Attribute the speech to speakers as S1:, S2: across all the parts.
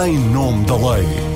S1: em nome da lei.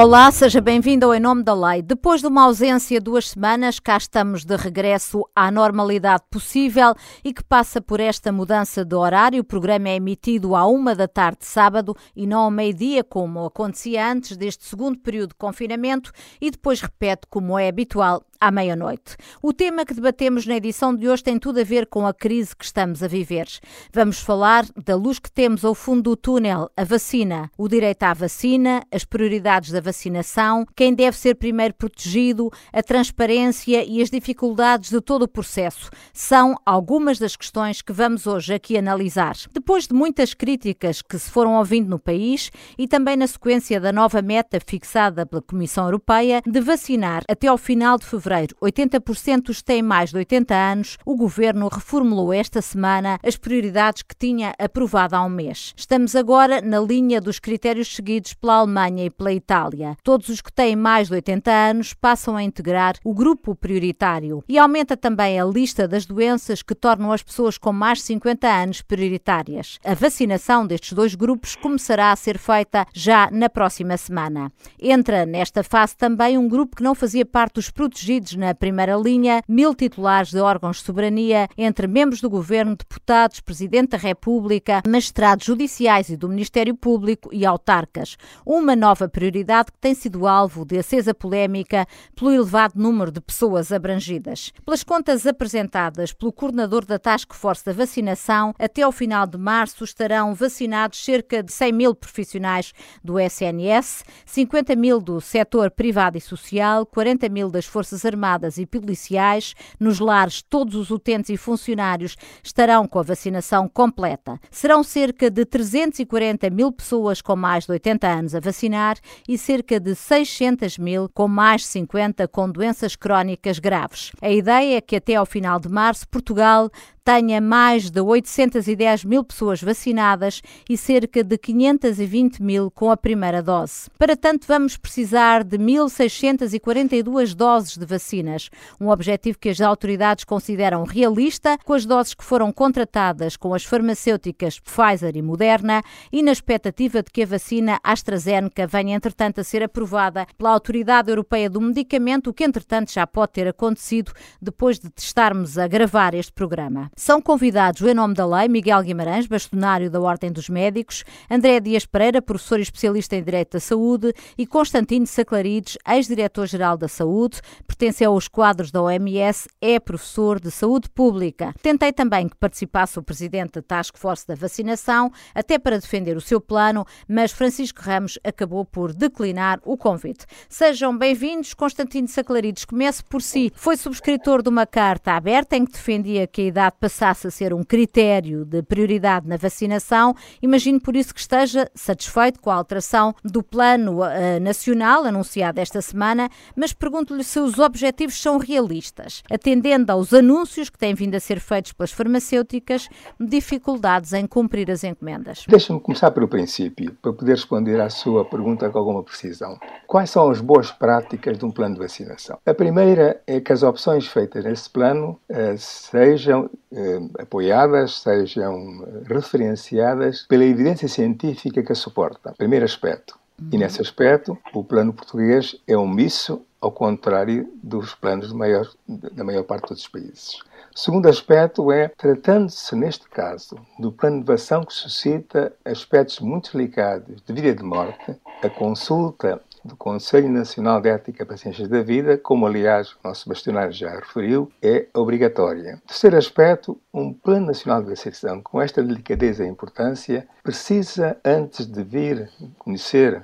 S2: Olá, seja bem-vindo ao Em Nome da Lei. Depois de uma ausência de duas semanas, cá estamos de regresso à normalidade possível e que passa por esta mudança de horário. O programa é emitido à uma da tarde de sábado e não ao meio-dia, como acontecia antes deste segundo período de confinamento, e depois repete, como é habitual, à meia-noite. O tema que debatemos na edição de hoje tem tudo a ver com a crise que estamos a viver. Vamos falar da luz que temos ao fundo do túnel, a vacina, o direito à vacina, as prioridades da vacinação, quem deve ser primeiro protegido, a transparência e as dificuldades de todo o processo. São algumas das questões que vamos hoje aqui analisar. Depois de muitas críticas que se foram ouvindo no país e também na sequência da nova meta fixada pela Comissão Europeia de vacinar até ao final de fevereiro fevereiro 80% dos têm mais de 80 anos, o governo reformulou esta semana as prioridades que tinha aprovado há um mês. Estamos agora na linha dos critérios seguidos pela Alemanha e pela Itália. Todos os que têm mais de 80 anos passam a integrar o grupo prioritário e aumenta também a lista das doenças que tornam as pessoas com mais de 50 anos prioritárias. A vacinação destes dois grupos começará a ser feita já na próxima semana. Entra nesta fase também um grupo que não fazia parte dos protegidos na primeira linha mil titulares de órgãos de soberania, entre membros do governo, deputados, presidente da República, magistrados judiciais e do Ministério Público e autarcas. Uma nova prioridade que tem sido alvo de acesa polémica pelo elevado número de pessoas abrangidas. Pelas contas apresentadas pelo coordenador da Task Force da Vacinação, até ao final de março estarão vacinados cerca de 100 mil profissionais do SNS, 50 mil do setor privado e social, 40 mil das Forças Armadas e policiais, nos lares, todos os utentes e funcionários estarão com a vacinação completa. Serão cerca de 340 mil pessoas com mais de 80 anos a vacinar e cerca de 600 mil com mais de 50 com doenças crónicas graves. A ideia é que até ao final de março Portugal tenha mais de 810 mil pessoas vacinadas e cerca de 520 mil com a primeira dose. Para tanto, vamos precisar de 1.642 doses de vacinas, um objetivo que as autoridades consideram realista, com as doses que foram contratadas com as farmacêuticas Pfizer e Moderna e na expectativa de que a vacina AstraZeneca venha, entretanto, a ser aprovada pela Autoridade Europeia do Medicamento, o que, entretanto, já pode ter acontecido depois de testarmos a gravar este programa. São convidados em nome da lei Miguel Guimarães, bastonário da Ordem dos Médicos, André Dias Pereira, professor e especialista em Direito da Saúde, e Constantino Saclarides, ex-diretor-geral da Saúde, pertence aos quadros da OMS, é professor de Saúde Pública. Tentei também que participasse o presidente da Task Force da Vacinação, até para defender o seu plano, mas Francisco Ramos acabou por declinar o convite. Sejam bem-vindos. Constantino Saclarides, comece por si. Foi subscritor de uma carta aberta em que defendia que a idade passasse a ser um critério de prioridade na vacinação. Imagino por isso que esteja satisfeito com a alteração do plano uh, nacional anunciado esta semana, mas pergunto-lhe se os objetivos são realistas, atendendo aos anúncios que têm vindo a ser feitos pelas farmacêuticas, dificuldades em cumprir as encomendas.
S3: Deixa-me começar pelo princípio, para poder responder à sua pergunta com alguma precisão. Quais são as boas práticas de um plano de vacinação? A primeira é que as opções feitas nesse plano uh, sejam eh, apoiadas, sejam referenciadas pela evidência científica que a suporta. Primeiro aspecto. Uhum. E nesse aspecto, o plano português é omisso, ao contrário dos planos maior, da maior parte dos países. Segundo aspecto é, tratando-se neste caso do plano de vacinação que suscita aspectos muito delicados de vida e de morte, a consulta do Conselho Nacional de Ética para Ciências da Vida, como aliás o nosso bastionário já referiu, é obrigatória. Terceiro aspecto, um Plano Nacional de Vacinação com esta delicadeza e importância precisa, antes de vir conhecer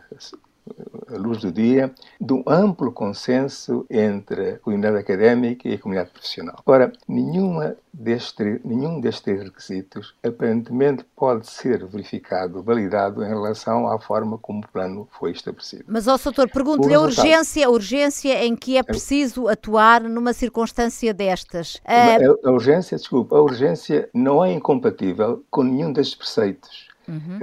S3: luz do dia, de um amplo consenso entre a comunidade académica e a comunidade profissional. Ora, nenhuma deste, nenhum destes requisitos aparentemente pode ser verificado, validado em relação à forma como o plano foi estabelecido.
S2: Mas, ó, doutor, pergunto-lhe a urgência, a urgência em que é preciso atuar numa circunstância destas.
S3: A, a urgência, desculpa, a urgência não é incompatível com nenhum destes preceitos Uhum.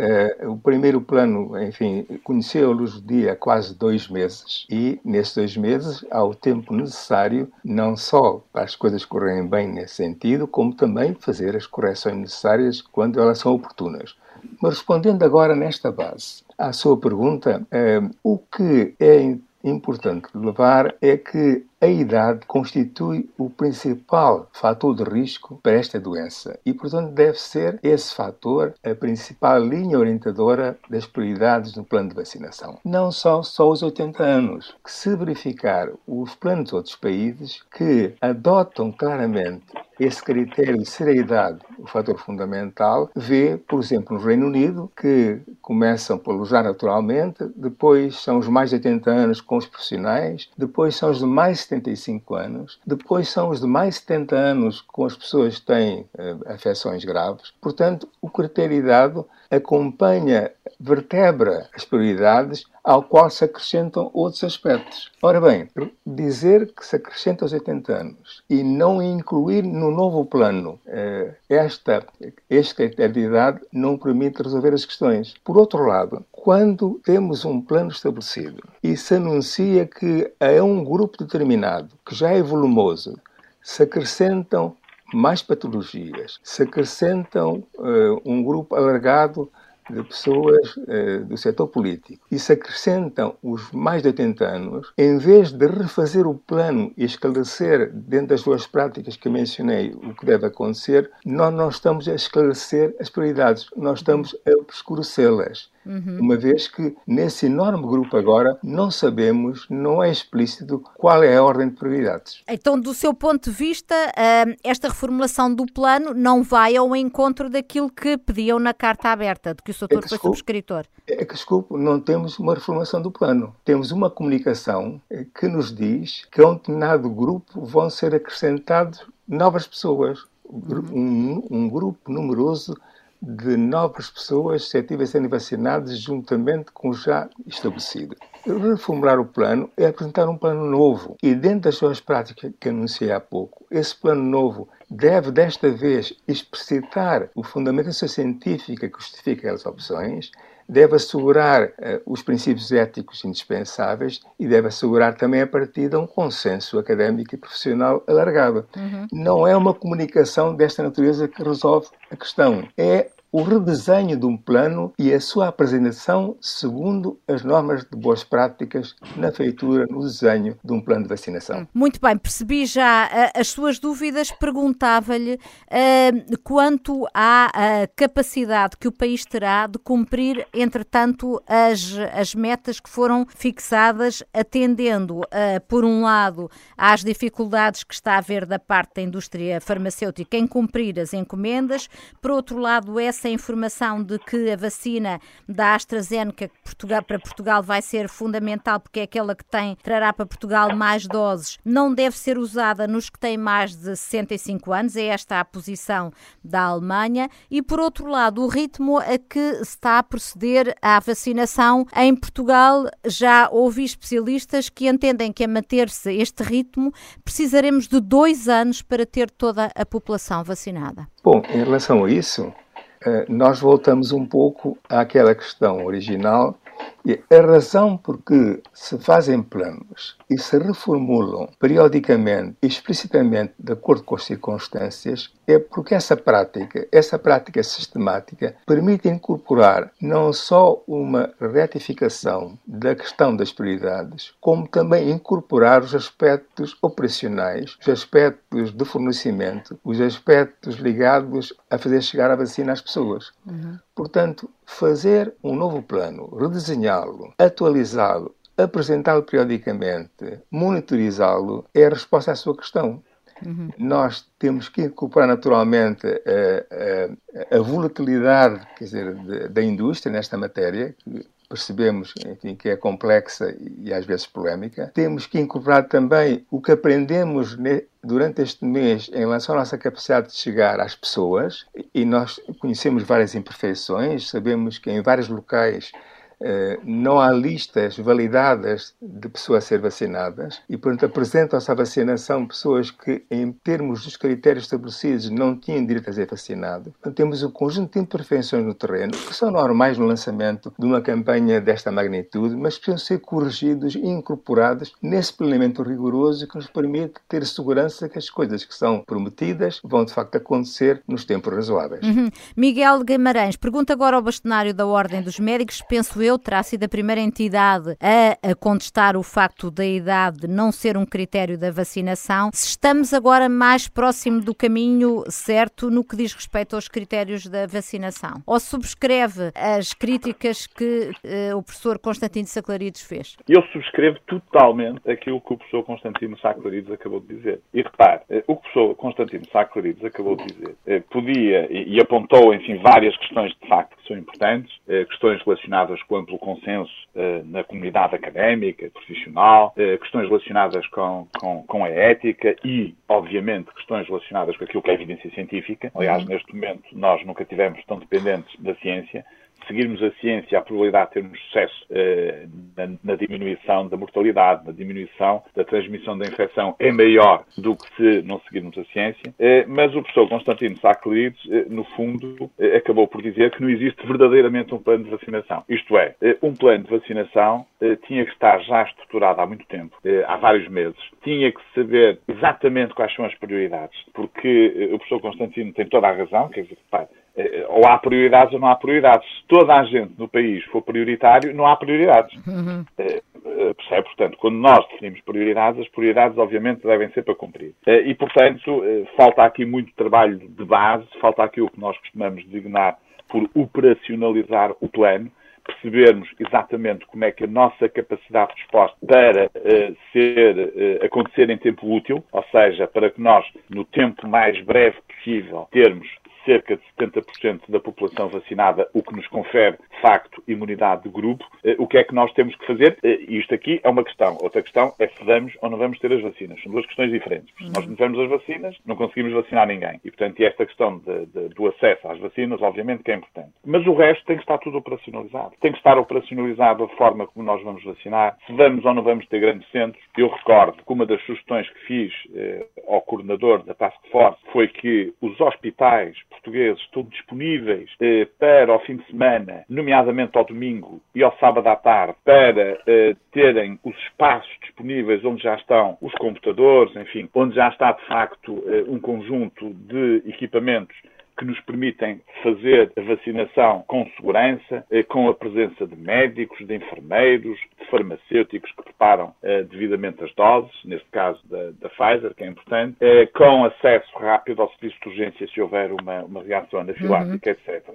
S3: Uh, o primeiro plano, enfim, conheceu a luz do dia há quase dois meses e nesses dois meses há o tempo necessário não só para as coisas correrem bem nesse sentido, como também fazer as correções necessárias quando elas são oportunas. Mas respondendo agora nesta base à sua pergunta, uh, o que é importante levar é que a idade constitui o principal fator de risco para esta doença e, portanto, deve ser esse fator a principal linha orientadora das prioridades no plano de vacinação. Não são só os 80 anos, que se verificar os planos de outros países que adotam claramente esse critério de ser a idade o fator fundamental, vê, por exemplo, no Reino Unido, que começam pelo já naturalmente, depois são os mais de 80 anos com os profissionais, depois são os de mais 75 anos, depois são os de mais 70 anos com as pessoas que têm uh, afecções graves. Portanto, o critério dado acompanha, vertebra as prioridades ao qual se acrescentam outros aspectos. Ora bem, dizer que se acrescenta aos 80 anos e não incluir no novo plano uh, esta, este critério de idade não permite resolver as questões. Por outro lado, quando temos um plano estabelecido e se anuncia que a um grupo determinado, que já é volumoso, se acrescentam mais patologias, se acrescentam uh, um grupo alargado de pessoas uh, do setor político. E se acrescentam os mais de 80 anos, em vez de refazer o plano e esclarecer dentro das duas práticas que mencionei o que deve acontecer, nós não estamos a esclarecer as prioridades, nós estamos a obscurecê-las. Uhum. Uma vez que nesse enorme grupo agora não sabemos, não é explícito qual é a ordem de prioridades.
S2: Então, do seu ponto de vista, hum, esta reformulação do plano não vai ao encontro daquilo que pediam na carta aberta, de que o Sr. É foi subscritor.
S3: É que, desculpe, não temos uma reformulação do plano. Temos uma comunicação eh, que nos diz que a um determinado grupo vão ser acrescentados novas pessoas. Uhum. Um, um grupo numeroso de novas pessoas suscetíveis a serem vacinadas juntamente com o já estabelecido. Reformular o plano é apresentar um plano novo e dentro das suas práticas que anunciei há pouco, esse plano novo deve desta vez explicitar o fundamento científico que justifica aquelas opções, deve assegurar uh, os princípios éticos indispensáveis e deve assegurar também a partir de um consenso académico e profissional alargado. Uhum. Não é uma comunicação desta natureza que resolve a questão. É o redesenho de um plano e a sua apresentação segundo as normas de boas práticas na feitura, no desenho de um plano de vacinação.
S2: Muito bem, percebi já uh, as suas dúvidas. Perguntava-lhe uh, quanto à uh, capacidade que o país terá de cumprir, entretanto, as, as metas que foram fixadas, atendendo, por um lado, às dificuldades que está a haver da parte da indústria farmacêutica em cumprir as encomendas, por outro lado, essa essa informação de que a vacina da AstraZeneca Portugal, para Portugal vai ser fundamental porque é aquela que tem, trará para Portugal mais doses, não deve ser usada nos que têm mais de 65 anos, é esta a posição da Alemanha, e por outro lado, o ritmo a que está a proceder à vacinação em Portugal, já ouvi especialistas que entendem que a manter-se este ritmo precisaremos de dois anos para ter toda a população vacinada.
S3: Bom, em relação a isso, nós voltamos um pouco àquela questão original e a razão por que se fazem planos e se reformulam periodicamente, explicitamente, de acordo com as circunstâncias, é porque essa prática, essa prática sistemática, permite incorporar não só uma retificação da questão das prioridades, como também incorporar os aspectos operacionais, os aspectos de fornecimento, os aspectos ligados a fazer chegar a vacina às pessoas. Uhum. Portanto, fazer um novo plano, redesenhá-lo, atualizá-lo, apresentá-lo periodicamente, monitorizá-lo, é a resposta à sua questão. Uhum. Nós temos que incorporar naturalmente a, a, a volatilidade quer dizer, de, da indústria nesta matéria, que percebemos enfim, que é complexa e às vezes polémica. Temos que incorporar também o que aprendemos durante este mês em relação à nossa capacidade de chegar às pessoas e nós conhecemos várias imperfeições, sabemos que em vários locais eh, não há listas validadas de pessoas a ser vacinadas e, portanto, apresentam-se à vacinação pessoas que, em termos dos critérios estabelecidos, não tinham direito a ser vacinado. Portanto, temos um conjunto de imperfeições no terreno que são normais no lançamento de uma campanha desta magnitude, mas precisam ser corrigidos e incorporados nesse planeamento rigoroso que nos permite ter segurança que as coisas que são prometidas vão, de facto, acontecer nos tempos razoáveis.
S2: Uhum. Miguel Guimarães, pergunta agora ao bastonário da Ordem dos Médicos, penso eu, terá sido a primeira entidade a, a contestar o facto da idade não ser um critério da vacinação, se estamos agora mais próximo do caminho certo no que diz respeito aos critérios da vacinação? Ou subscreve as críticas que uh, o professor Constantino Saclarides fez?
S1: Eu subscrevo totalmente aquilo que o professor Constantino Saclarides acabou de dizer. E repare, uh, o que o professor Constantino Saclarides acabou de dizer uh, podia, e, apontou, enfim, várias questões de facto que são importantes, questões relacionadas com o amplo consenso na comunidade académica, profissional, questões relacionadas com, com, com a ética e, obviamente, questões relacionadas com aquilo que é evidência científica. Aliás, uhum. neste momento, nós nunca tivemos tão dependentes da ciência seguirmos a ciência, a probabilidade de termos sucesso eh, na, na, diminuição da mortalidade, na diminuição da transmissão da infecção é maior do que se não seguirmos a ciência. Eh, mas o professor Constantino Saclerides, eh, no fundo, eh, acabou por dizer que não existe verdadeiramente um plano de vacinação. Isto é, eh, um plano de vacinação eh, tinha que estar já estruturado há muito tempo, há vários meses. Tinha que saber exatamente quais são as prioridades, porque o professor Constantino tem toda a razão, quer dizer, pai, ou há prioridades ou não há prioridades. Se toda a gente no país for prioritário, não há prioridades. Uhum. Eh, eh, percebe? Portanto, quando nós definimos prioridades, as prioridades obviamente devem ser para cumprir. E, portanto, falta aqui muito trabalho de base, falta aqui o que nós costumamos designar por operacionalizar o plano, percebermos exatamente como é que a nossa capacidade de resposta para uh, ser, uh, acontecer em tempo útil, ou seja, para que nós, no tempo mais breve possível, termos cerca de 70% da população vacinada, o que nos confere, de facto, imunidade de grupo. Eh, o que é que nós temos que fazer? Eh, isto aqui é uma questão. Outra questão é se vamos ou não vamos ter as vacinas. São duas questões diferentes. Se nós não tivermos as vacinas, não conseguimos vacinar ninguém. E, portanto, e esta questão de, de, do acesso às vacinas, obviamente, que é importante. Mas o resto tem que estar tudo operacionalizado. Tem que estar operacionalizado a forma como nós vamos vacinar, se vamos ou não vamos ter grandes centros. Eu recordo que uma das sugestões que fiz eh, ao coordenador da Task Force foi que os hospitais portugueses estão disponíveis eh, para o fim de semana, nomeadamente ao domingo e ao sábado à tarde, para eh, terem os espaços disponíveis onde já estão os computadores, enfim, onde já está de facto eh, um conjunto de equipamentos que nos permitem fazer a vacinação com segurança, eh, com a presença de médicos, de enfermeiros, de farmacêuticos que preparam eh, devidamente as doses, neste caso da, da Pfizer, que é importante, eh, com acesso rápido ao serviço de urgência se houver uma, uma reação anafilática, uhum. etc.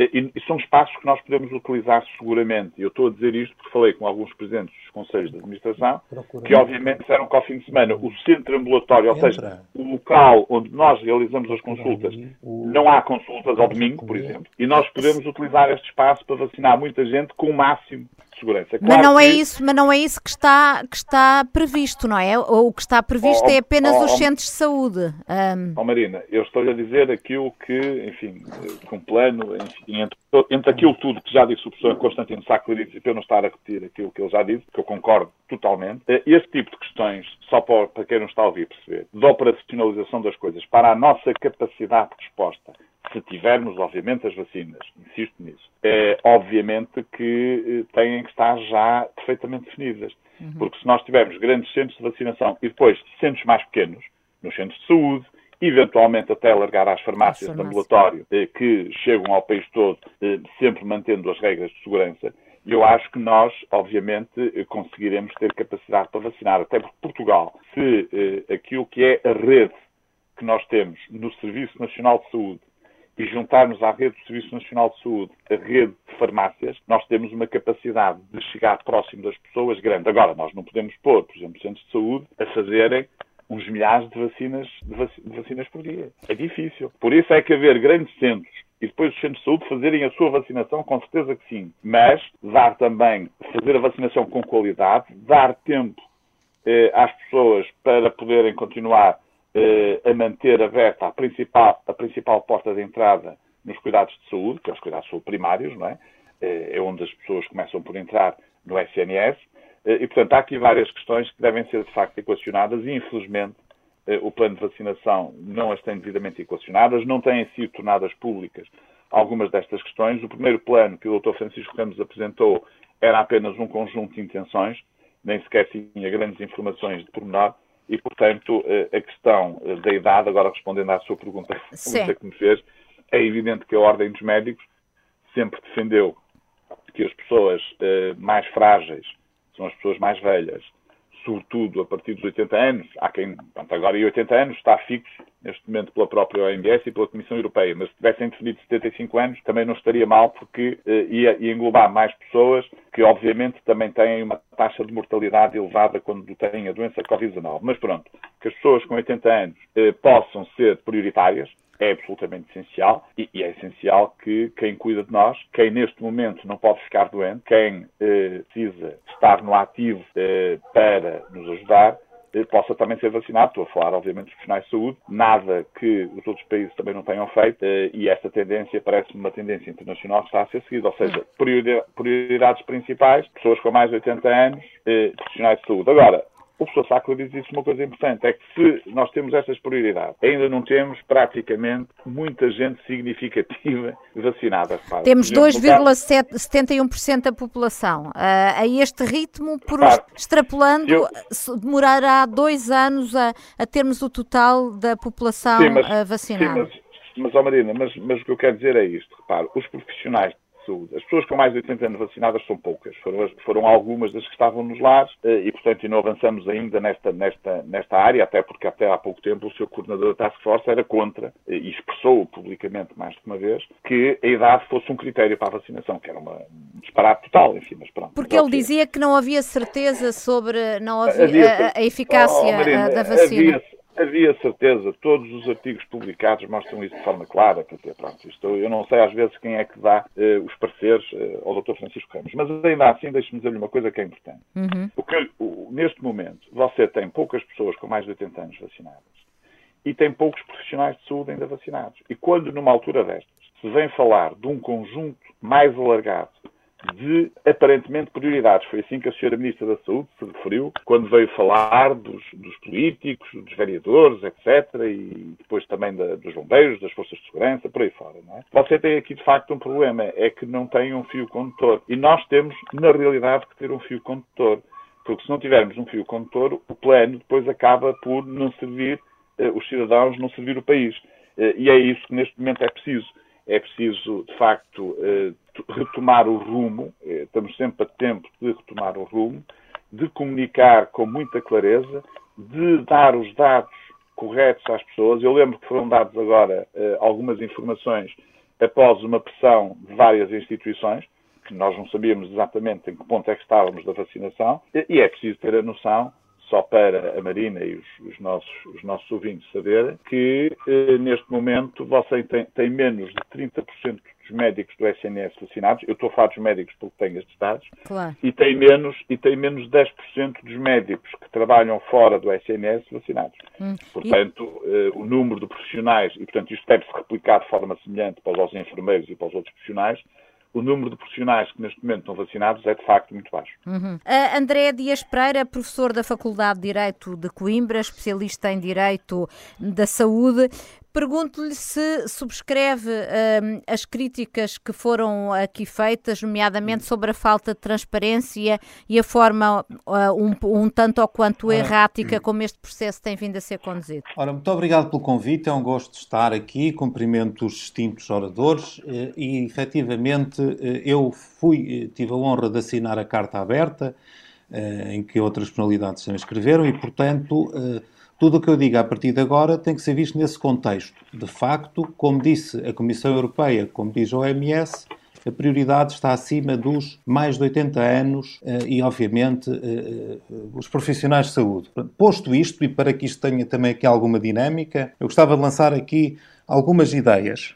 S1: E, e, são espaços que nós podemos utilizar seguramente. Eu estou a dizer isto porque falei com alguns presidentes dos conselhos de administração, que obviamente disseram que ao fim de semana o centro ambulatório, ou seja, o local onde nós realizamos as consultas, não há consultas ao domingo, por exemplo, e nós podemos utilizar este espaço para vacinar muita gente com o máximo segurança.
S2: Claro mas não é isso, mas não é isso que está que está previsto, não é? O que está previsto oh, é apenas oh, os centros de saúde.
S1: Um... Oh, Marina, eu estou a dizer aquilo que, enfim, com plano, enfim, entre, entre aquilo tudo que já disse o professor Constantino Saclarides e para eu não estar a repetir aquilo que ele já disse, que eu concordo totalmente, eh, esse tipo de questões, só para, para quem não está a ouvir perceber, de operacionalização das coisas, para a nossa capacidade de resposta se tivermos, obviamente, as vacinas, insisto nisso, é, obviamente que eh, têm que estar já perfeitamente definidas. Uhum. Porque se nós tivermos grandes centros de vacinação e depois centros mais pequenos, nos centros de saúde, eventualmente até alargar às farmácias de ambulatório, eh, que chegam ao país todo, eh, sempre mantendo as regras de segurança, eu acho que nós, obviamente, conseguiremos ter capacidade para vacinar. Até porque Portugal, se aquilo que é a rede que nós temos no Serviço Nacional de Saúde e juntarmos à rede do Serviço Nacional de Saúde a rede de farmácias, nós temos uma capacidade de chegar próximo das pessoas grande. Agora, nós não podemos pôr, por exemplo, centros de saúde a fazerem uns milhares de vacinas, de, vac de vacinas por dia. É difícil. Por isso é que haver grandes centros e depois os centros de saúde fazerem a sua vacinação, com certeza que sim. Mas dar também, fazer a vacinação com qualidade, dar tempo eh, às pessoas para poderem continuar a manter aberta a principal, a principal porta de entrada nos cuidados de saúde, que é os cuidados de saúde primários, não é? é onde as pessoas começam por entrar no SNS. E, portanto, há aqui várias questões que devem ser, de facto, equacionadas e, infelizmente, o plano de vacinação não as tem devidamente equacionadas, não têm sido tornadas públicas algumas destas questões. O primeiro plano que o Dr. Francisco Ramos apresentou era apenas um conjunto de intenções, nem sequer tinha grandes informações de pormenor, e, portanto, eh, a questão eh, da idade, agora respondendo à sua pergunta, pergunta que me fez, é evidente que a Ordem dos Médicos sempre defendeu que as pessoas eh, mais frágeis são as pessoas mais velhas sobretudo a partir dos 80 anos. Há quem, pronto, agora em 80 anos está fixo, neste momento, pela própria OMS e pela Comissão Europeia, mas se tivessem definido 75 anos também não estaria mal, porque uh, ia, ia, englobar mais pessoas que, obviamente, também têm uma taxa de mortalidade elevada quando têm a doença Covid-19. Mas pronto, que as pessoas com 80 anos uh, possam ser prioritárias, é absolutamente essencial e, e, é essencial que quem cuida de nós, quem neste momento não pode ficar doente, quem eh, precisa estar no ativo eh, para nos ajudar, eh, possa também ser vacinado. Estou a falar, obviamente, dos profissionais de saúde, nada que os outros países também não tenham feito eh, e esta tendência parece-me uma tendência internacional que está a ser seguida, ou seja, prioridades principais, pessoas com mais de 80 anos, eh, profissionais de saúde. Agora, o professor Sacco diz isso uma coisa importante, é que se nós temos estas prioridades, ainda não temos praticamente muita gente significativa vacinada.
S2: Temos 2,71% da população. Uh, a este ritmo, por extrapolando, eu... demorará dois anos a, a, termos o total da população sim, mas, uh, vacinada.
S1: Sim, mas, mas, Marina, mas, mas o que eu quero dizer é isto. Repare, os profissionais saúde. As pessoas com mais de 80 anos vacinadas são poucas. Foram, foram algumas das que estavam nos lares eh, e, portanto, não avançamos ainda nesta, nesta, nesta área, até porque até há pouco tempo o seu coordenador da Task Force era contra eh, e expressou publicamente mais de uma vez que a idade fosse um critério para a vacinação, que era uma, um disparate total, enfim, mas pronto.
S2: Porque ele dizia que não havia certeza sobre não havia, havia a, a, eficácia oh, Marina, da vacina.
S1: Havia, Havia certeza, todos os artigos publicados mostram isso de forma clara, quer dizer, pronto, isto, eu não sei às vezes quem é que dá uh, os pareceres uh, ao Dr. Francisco Ramos, mas ainda assim deixe-me dizer-lhe uma coisa que é importante. Uhum. O que, o, neste momento, você tem poucas pessoas com mais de 80 anos vacinadas e tem poucos profissionais de saúde ainda vacinados. E quando, numa altura destas, se vem falar de um conjunto mais alargado de aparentemente prioridades. Foi assim que a senhora Ministra da Saúde se referiu quando veio falar dos, dos políticos, dos vereadores, etc. E depois também da, dos bombeiros, das forças de segurança, por aí fora. É? Você tem aqui de facto um problema, é que não tem um fio condutor. E nós temos, na realidade, que ter um fio condutor. Porque se não tivermos um fio condutor, o plano depois acaba por não servir eh, os cidadãos, não servir o país. Eh, e é isso que neste momento é preciso é preciso, de facto, eh, retomar o rumo, eh, estamos sempre a tempo de retomar o rumo, de comunicar com muita clareza, de dar os dados corretos às pessoas. Eu lembro que foram dados agora eh, algumas informações após uma pressão de várias instituições, que nós não sabíamos exatamente em que ponto é que estávamos da vacinação, e é preciso ter a noção só para a Marina e os, os, nossos, os nossos ouvintes saberem, que eh, neste momento você tem, tem menos de 30% dos médicos do SNS vacinados, eu estou a falar dos médicos porque tenho estes dados,
S2: claro.
S1: e tem menos e tem menos 10% dos médicos que trabalham fora do SNS vacinados. Hum. Portanto, e... eh, o número de profissionais, e portanto isto deve-se replicar de forma semelhante para os enfermeiros e para os outros profissionais, o número de profissionais que neste momento estão vacinados é de facto muito baixo.
S2: Uhum. Uh, André Dias Pereira, professor da Faculdade de Direito de Coimbra, especialista em Direito da Saúde. Pergunto-lhe se subscreve uh, as críticas que foram aqui feitas, nomeadamente sobre a falta de transparência e a forma uh, um, um, tanto ou quanto errática como este processo tem vindo a ser conduzido.
S4: Ora, muito obrigado pelo convite, é um gosto de estar aqui, cumprimento os distintos oradores. Eh, e, efetivamente, eh, eu fui, eh, tive a honra de assinar a carta aberta, em que outras personalidades também escreveram e, portanto tudo o que eu digo a partir de agora tem que ser visto nesse contexto. De facto, como disse a Comissão Europeia, como diz a OMS, a prioridade está acima dos mais de 80 anos eh, e, obviamente, eh, eh, os profissionais de saúde. Posto isto, e para que isto tenha também aqui alguma dinâmica, eu gostava de lançar aqui algumas ideias.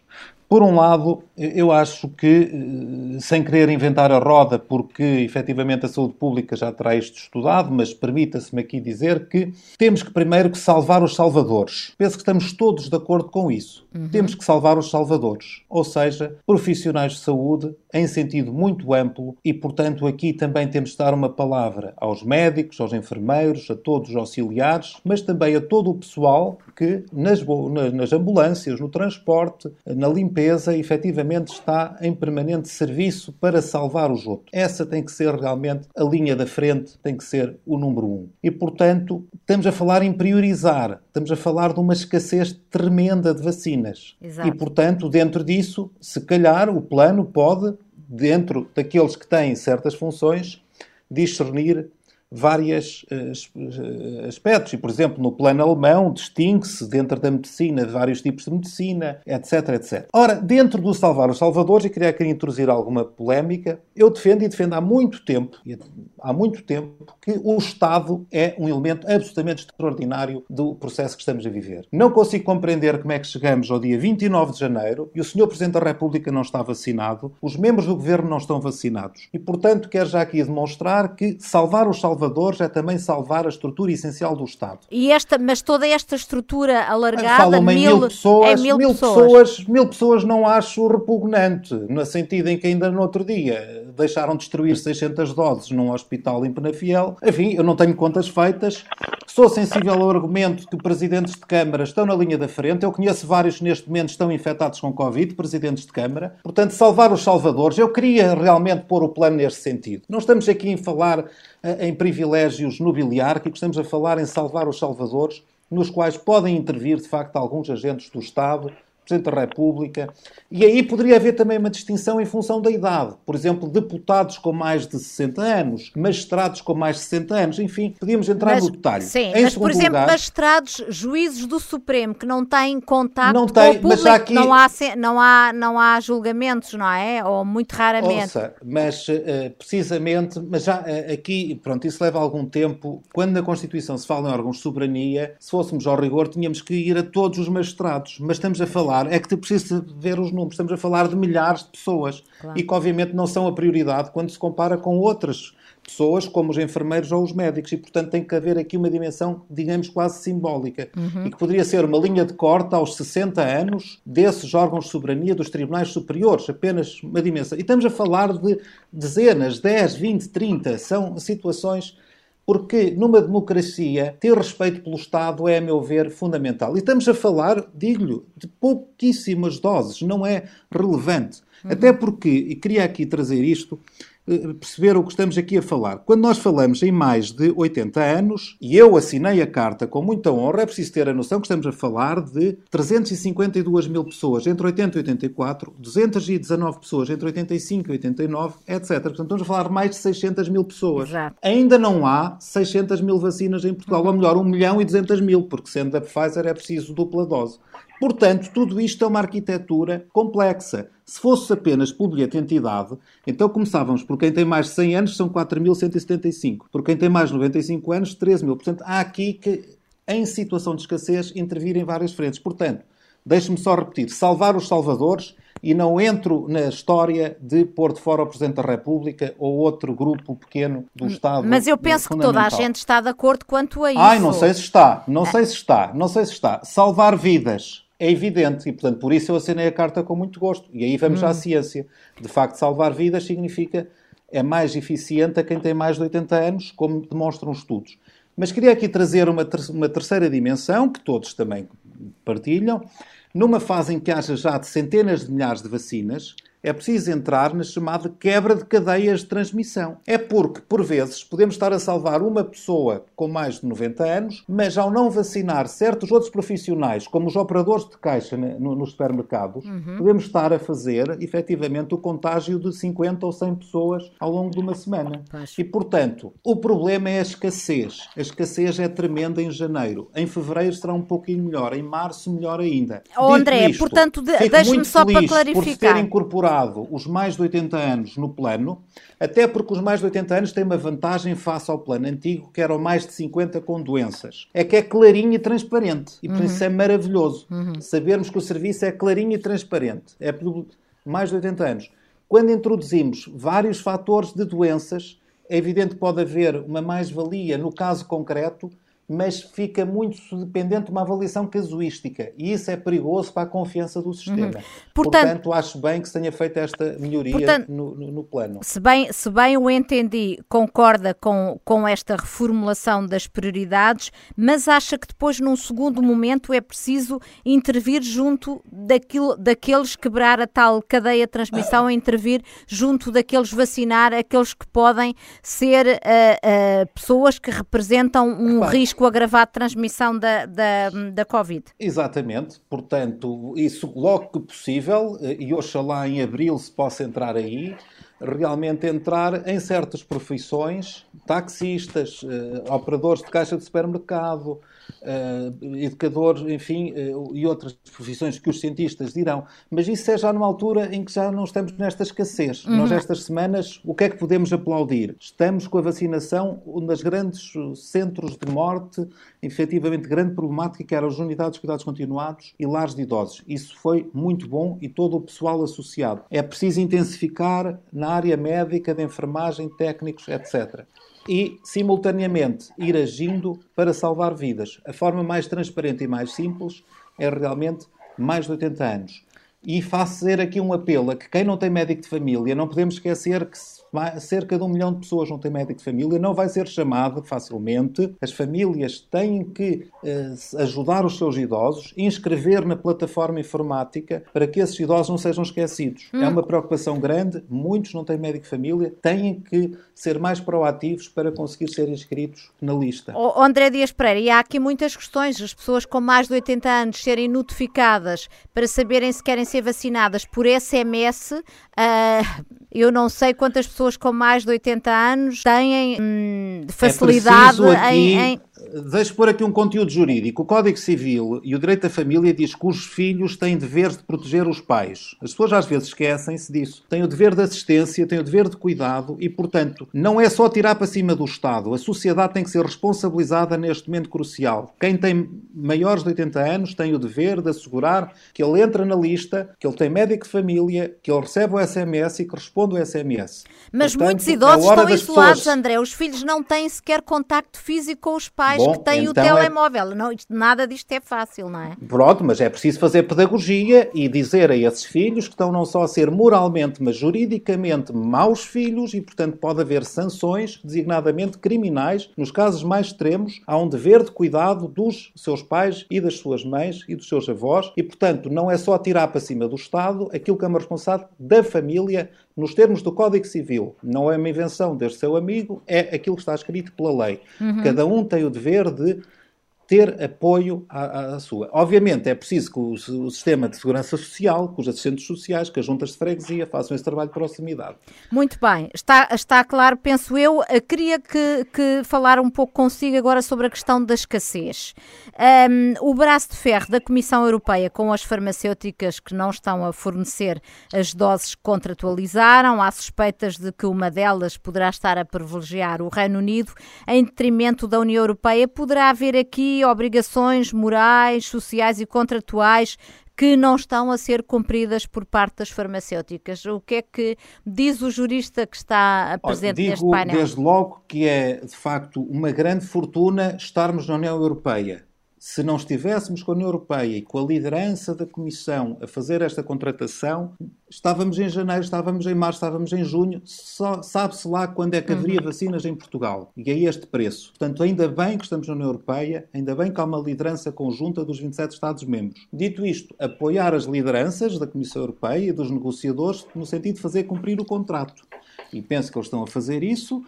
S4: Por um lado, eu acho que, eh, sem querer inventar a roda, porque efetivamente a saúde pública já terá isto estudado, mas permita-se-me aqui dizer que temos que primeiro que salvar os salvadores. Penso que estamos todos de acordo com isso. Uhum. Temos que salvar os salvadores, ou seja, profissionais de saúde em sentido muito amplo e, portanto, aqui também temos de dar uma palavra aos médicos, aos enfermeiros, a todos os auxiliares, mas também a todo o pessoal que nas, nas ambulâncias, no transporte, na limpeza, efetivamente está em permanente serviço para salvar os outros. Essa tem que ser realmente a linha da frente, tem que ser o número um. E, portanto, estamos a falar em priorizar, estamos a falar de uma escassez tremenda de vacinas. Exato. E, portanto, dentro disso, se calhar o plano pode, dentro daqueles que têm certas funções, discernir vários uh, aspectos. E, por exemplo, no plano alemão, distingue-se dentro da medicina vários tipos de medicina, etc, etc. Ora, dentro do Salvar os Salvadores, e queria aqui introduzir alguma polémica, eu defendo e defendo há muito tempo, há muito tempo, que o Estado é um elemento absolutamente extraordinário do processo que estamos a viver. Não consigo compreender como é que chegamos ao dia 29 de janeiro e o Sr. Presidente da República não está vacinado, os membros do Governo não estão vacinados. E, portanto, quero já aqui demonstrar que salvar os salvadores salvadores é também salvar a estrutura essencial do Estado.
S2: E esta, mas toda esta estrutura alargada, mil,
S4: mil, pessoas, é mil, mil pessoas. pessoas. Mil pessoas não acho repugnante, no sentido em que ainda no outro dia deixaram destruir 600 doses num hospital em Penafiel. Enfim, eu não tenho contas feitas. Sou sensível ao argumento que presidentes de Câmara estão na linha da frente. Eu conheço vários que neste momento estão infectados com Covid, presidentes de Câmara. Portanto, salvar os salvadores, eu queria realmente pôr o plano neste sentido. Não estamos aqui a falar eh, em privilégios nobiliárquicos, estamos a falar em salvar os salvadores, nos quais podem intervir, de facto, alguns agentes do Estado, Presidente da República. E aí poderia haver também uma distinção em função da idade. Por exemplo, deputados com mais de 60 anos, magistrados com mais de 60 anos, enfim, podíamos entrar
S2: mas,
S4: no detalhe.
S2: Sim, em mas por exemplo, lugar, magistrados, juízes do Supremo que não têm contato não tem, com o público, aqui... não, há, não, há, não há julgamentos, não é? Ou muito raramente.
S4: Ouça, mas uh, precisamente, mas já uh, aqui, pronto, isso leva algum tempo. Quando na Constituição se fala em órgãos de soberania, se fôssemos ao rigor, tínhamos que ir a todos os magistrados. Mas estamos a falar falar é que precisa ver os números. Estamos a falar de milhares de pessoas claro. e que, obviamente, não são a prioridade quando se compara com outras pessoas, como os enfermeiros ou os médicos. E, portanto, tem que haver aqui uma dimensão, digamos, quase simbólica. Uhum. E que poderia ser uma linha de corte aos 60 anos desses órgãos de soberania dos tribunais superiores. Apenas uma dimensão. E estamos a falar de dezenas, 10, 20, 30. São situações porque numa democracia ter respeito pelo Estado é, a meu ver, fundamental. E estamos a falar, digo-lhe, de pouquíssimas doses, não é relevante. Uhum. Até porque, e queria aqui trazer isto, perceber o que estamos aqui a falar. Quando nós falamos em mais de 80 anos, e eu assinei a carta com muita honra, é preciso ter a noção que estamos a falar de 352 mil pessoas entre 80 e 84, 219 pessoas entre 85 e 89, etc. Portanto, estamos a falar de mais de 600 mil pessoas. Exato. Ainda não há 600 mil vacinas em Portugal, ou melhor, 1 milhão e 200 mil, porque sendo da Pfizer é preciso dupla dose. Portanto, tudo isto é uma arquitetura complexa. Se fosse apenas por bilhete de entidade, então começávamos por quem tem mais de 100 anos, são 4.175. Por quem tem mais de 95 anos, 13 mil. Portanto, há aqui que, em situação de escassez, intervir em várias frentes. Portanto, deixe-me só repetir: salvar os salvadores e não entro na história de pôr de fora o Presidente da República ou outro grupo pequeno do Estado.
S2: Mas eu penso que toda a gente está de acordo quanto a isso.
S4: Ai, não sei se está, não sei se está, não sei se está. Salvar vidas é evidente e, portanto, por isso eu assinei a carta com muito gosto. E aí vamos hum. à ciência. De facto, salvar vidas significa é mais eficiente a quem tem mais de 80 anos, como demonstram estudos. Mas queria aqui trazer uma, ter uma terceira dimensão, que todos também partilham. Numa fase em que haja já de centenas de milhares de vacinas, é preciso entrar na chamada quebra de cadeias de transmissão. É porque, por vezes, podemos estar a salvar uma pessoa com mais de 90 anos, mas ao não vacinar certos outros profissionais, como os operadores de caixa nos supermercados, uhum. podemos estar a fazer, efetivamente, o contágio de 50 ou 100 pessoas ao longo de uma semana. E, portanto, o problema é a escassez. A escassez é tremenda em janeiro. Em fevereiro será um pouquinho melhor. Em março, melhor ainda.
S2: Oh, André, isto, portanto, de, deixe-me só para clarificar.
S4: Por ter incorporado os mais de 80 anos no plano, até porque os mais de 80 anos têm uma vantagem face ao plano antigo, que eram mais de 50 com doenças. É que é clarinho e transparente. E por uhum. isso é maravilhoso uhum. sabermos que o serviço é clarinho e transparente. É por mais de 80 anos. Quando introduzimos vários fatores de doenças, é evidente que pode haver uma mais-valia no caso concreto mas fica muito dependente de uma avaliação casuística. E isso é perigoso para a confiança do sistema. Uhum. Portanto, Portanto, acho bem que se tenha feito esta melhoria portanto, no, no, no, plano.
S2: Se bem, se bem o entendi, concorda com, com esta reformulação das prioridades, mas acha que depois, num segundo momento, é preciso intervir junto daquilo, daqueles quebrar a tal cadeia de transmissão, intervir junto daqueles vacinar, aqueles que podem ser uh, uh, pessoas que representam um risco agravado de transmissão da, da, da Covid.
S4: Exatamente, portanto, isso logo que possível, eh, e oxalá em abril se possa entrar aí, realmente entrar em certas profissões, taxistas, uh, operadores de caixa de supermercado, uh, educadores, enfim, uh, e outras profissões que os cientistas dirão. Mas isso é já numa altura em que já não estamos nesta escassez. Uhum. Nós, estas semanas, o que é que podemos aplaudir? Estamos com a vacinação, um dos grandes centros de morte, efetivamente grande problemática, que eram as unidades de cuidados continuados e lares de idosos. Isso foi muito bom e todo o pessoal associado. É preciso intensificar na área médica, de enfermagem, técnicos, etc e, simultaneamente, ir agindo para salvar vidas. A forma mais transparente e mais simples é realmente mais de 80 anos. E fazer aqui um apelo a que quem não tem médico de família, não podemos esquecer que cerca de um milhão de pessoas não têm médico de família, não vai ser chamado facilmente. As famílias têm que eh, ajudar os seus idosos, inscrever na plataforma informática para que esses idosos não sejam esquecidos. Hum. É uma preocupação grande, muitos não têm médico de família, têm que ser mais proativos para conseguir ser inscritos na lista.
S2: André Dias Pereira, e há aqui muitas questões, as pessoas com mais de 80 anos serem notificadas para saberem se querem ser vacinadas por SMS, uh, ah, eu não sei quantas pessoas com mais de 80 anos têm hum, facilidade
S4: é
S2: em, em
S4: Deixe por aqui um conteúdo jurídico. O Código Civil e o Direito da Família diz que os filhos têm dever de proteger os pais. As pessoas às vezes esquecem-se disso. Têm o dever de assistência, têm o dever de cuidado e, portanto, não é só tirar para cima do Estado. A sociedade tem que ser responsabilizada neste momento crucial. Quem tem maiores de 80 anos tem o dever de assegurar que ele entra na lista, que ele tem médico de família, que ele recebe o SMS e que responde o SMS.
S2: Mas portanto, muitos idosos é estão isolados, pessoas... André. Os filhos não têm sequer contacto físico com os pais Bom, que têm então o é- telemóvel. É... Não, isto, nada disto é fácil, não é?
S4: Pronto, mas é preciso fazer pedagogia e dizer a esses filhos que estão não só a ser moralmente, mas juridicamente maus filhos e, portanto, pode haver sanções, designadamente criminais. Nos casos mais extremos, há um dever de cuidado dos seus pais e das suas mães e dos seus avós e, portanto, não é só tirar para cima do Estado aquilo que é uma responsabilidade da família nos termos do Código Civil, não é uma invenção deste seu amigo, é aquilo que está escrito pela lei. Uhum. Cada um tem o dever de ter apoio à, à, sua. Obviamente, é preciso que o, o, sistema de segurança social, que os assistentes sociais, que as juntas de freguesia façam esse trabalho de proximidade.
S2: Muito bem, está, está claro, penso eu. Eh, queria que, que falar um pouco consigo agora sobre a questão da escassez. Um, o braço de ferro da Comissão Europeia com as farmacêuticas que não estão a fornecer as doses que contratualizaram, há suspeitas de que uma delas poderá estar a privilegiar o Reino Unido em detrimento da União Europeia. Poderá haver aqui obrigações morais, sociais e contratuais que não estão a ser cumpridas por parte das farmacêuticas. O que é que diz o jurista que está presente
S4: Olha,
S2: neste painel?
S4: Desde logo que é, de facto, uma grande fortuna estarmos na União Europeia se não estivéssemos com a União Europeia e com a liderança da Comissão a fazer esta contratação, estávamos em janeiro, estávamos em março, estávamos em junho, sabe-se lá quando é que haveria uhum. vacinas em Portugal. E a este preço. Portanto, ainda bem que estamos na União Europeia, ainda bem que há uma liderança conjunta dos 27 Estados-membros. Dito isto, apoiar as lideranças da Comissão Europeia e dos negociadores no sentido de fazer cumprir o contrato. E penso que eles estão a fazer isso,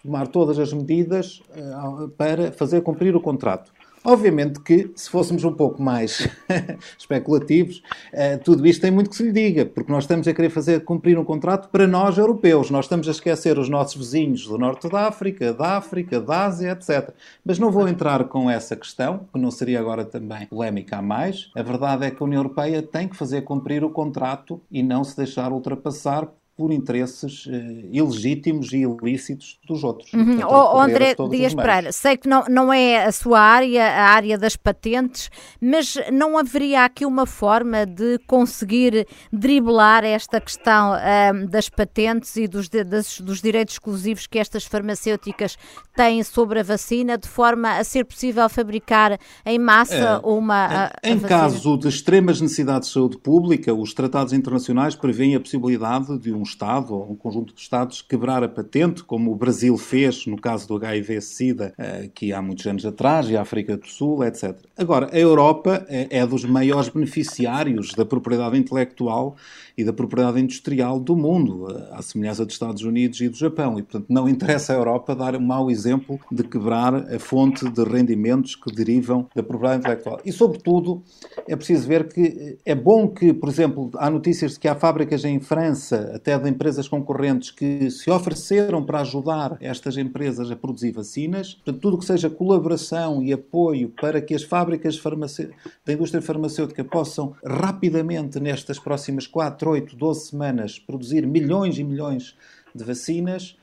S4: tomar todas as medidas uh, para fazer cumprir o contrato. Obviamente que, se fôssemos um pouco mais especulativos, uh, tudo isto tem muito que se lhe diga, porque nós estamos a querer fazer cumprir um contrato para nós, europeus. Nós estamos a esquecer os nossos vizinhos do Norte da África, da África, da Ásia, etc. Mas não vou entrar com essa questão, que não seria agora também polémica a mais. A verdade é que a União Europeia tem que fazer cumprir o contrato e não se deixar ultrapassar por interesses eh, ilegítimos e ilícitos dos outros.
S2: Uhum.
S4: Portanto,
S2: oh, André Dias Pereira, sei que não, não é a sua área, a área das patentes, mas não haveria aqui uma forma de conseguir driblar esta questão um, das patentes e dos, das, dos direitos exclusivos que estas farmacêuticas têm sobre a vacina, de forma a ser possível fabricar em massa é, uma. A,
S4: em
S2: a
S4: caso de extremas necessidades de saúde pública, os tratados internacionais prevêem a possibilidade de um Estado ou um conjunto de Estados quebrar a patente, como o Brasil fez no caso do HIV-Sida, eh, que há muitos anos atrás, e a África do Sul, etc. Agora, a Europa é, é dos maiores beneficiários da propriedade intelectual e da propriedade industrial do mundo, eh, à semelhança dos Estados Unidos e do Japão. E, portanto, não interessa à Europa dar um mau exemplo de quebrar a fonte de rendimentos que derivam da propriedade intelectual. E, sobretudo, é preciso ver que é bom que, por exemplo, há notícias de que há fábricas em França, até de empresas concorrentes, que se ofereceram para ajudar estas empresas a produzir vacinas. Portanto, tudo que seja colaboração e apoio para que as fábricas da indústria farmacêutica possam rapidamente, nestas próximas 4, 8, 12 semanas, produzir milhões e milhões de vacinas,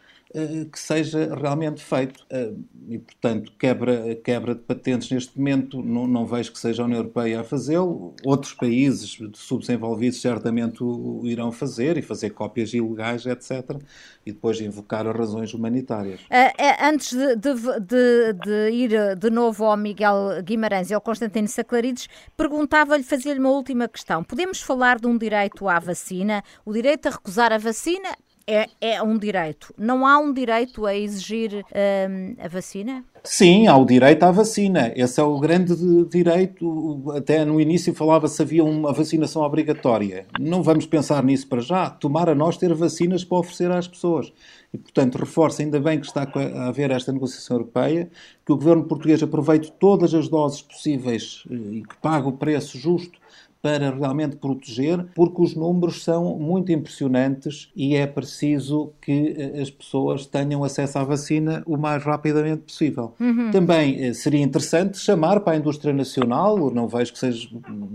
S4: que seja realmente feito. Eh, e, portanto, quebra, quebra de patentes neste momento, não, não vejo que seja a União Europeia a fazê-lo. Outros países subdesenvolvidos certamente o, irão fazer e fazer cópias ilegais, etc. E depois invocar as razões humanitárias.
S2: Uh, antes de, de, de, de, ir de novo ao Miguel Guimarães e ao Constantino Saclarides, perguntava-lhe, fazia-lhe uma última questão. Podemos falar de um direito à vacina? O direito a recusar a vacina é, é um direito. Não há um direito a exigir um, a vacina?
S4: Sim, há o direito à vacina. Esse é o grande direito. Até no início falava-se havia uma vacinação obrigatória. Não vamos pensar nisso para já. Tomara nós ter vacinas para oferecer às pessoas. E, portanto, reforço ainda bem que está a haver esta negociação europeia, que o governo português aproveite todas as doses possíveis eh, e que pague o preço justo para realmente proteger, porque os números são muito impressionantes e é preciso que eh, as pessoas tenham acesso à vacina o mais rapidamente possível. Uhum. Também eh, seria interessante chamar para a indústria nacional, não vejo que seja,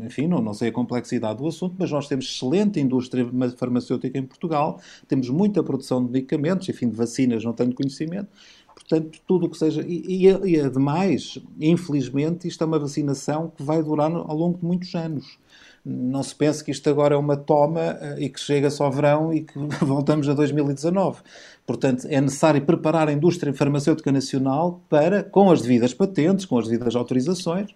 S4: enfim, não, não sei a complexidade do assunto, mas nós temos excelente indústria farmacêutica em Portugal, temos muita produção de medicamentos, enfim, de vacinas não tenho conhecimento, Portanto, tudo o que seja. E, e, e, ademais, infelizmente, isto é uma vacinação que vai durar ao longo de muitos anos não se pense que isto agora é uma toma eh, e que chega só verão e que voltamos a 2019. Portanto, é necessário preparar a indústria farmacêutica nacional para, com as devidas patentes, com as devidas autorizações,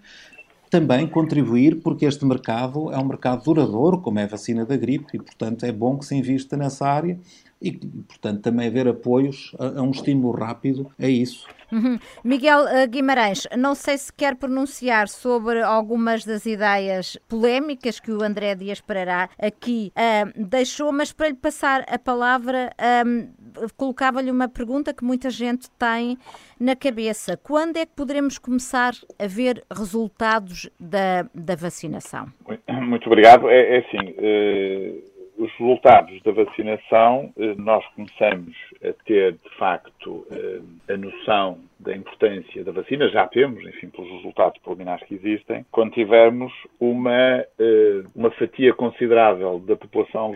S4: também contribuir, porque este mercado é um mercado duradouro, como é a vacina da gripe, e, portanto, é bom que se invista nessa área e, portanto, também haver apoios a, a um estímulo rápido a isso.
S2: Uhum. Miguel uh, Guimarães, não sei se quer pronunciar sobre algumas das ideias polémicas que o André Dias Pereira aqui uh, deixou, mas para lhe passar a palavra, um, colocava-lhe uma pergunta que muita gente tem na cabeça. Quando é que poderemos começar a ver resultados da, da vacinação?
S1: Muito obrigado. É, é assim. Uh os resultados da vacinação, eh, nós começamos a ter, de facto, eh, a noção da importância da vacina, já temos, enfim, pelos resultados preliminares que existem, quando tivermos uma, eh, uma fatia considerável da população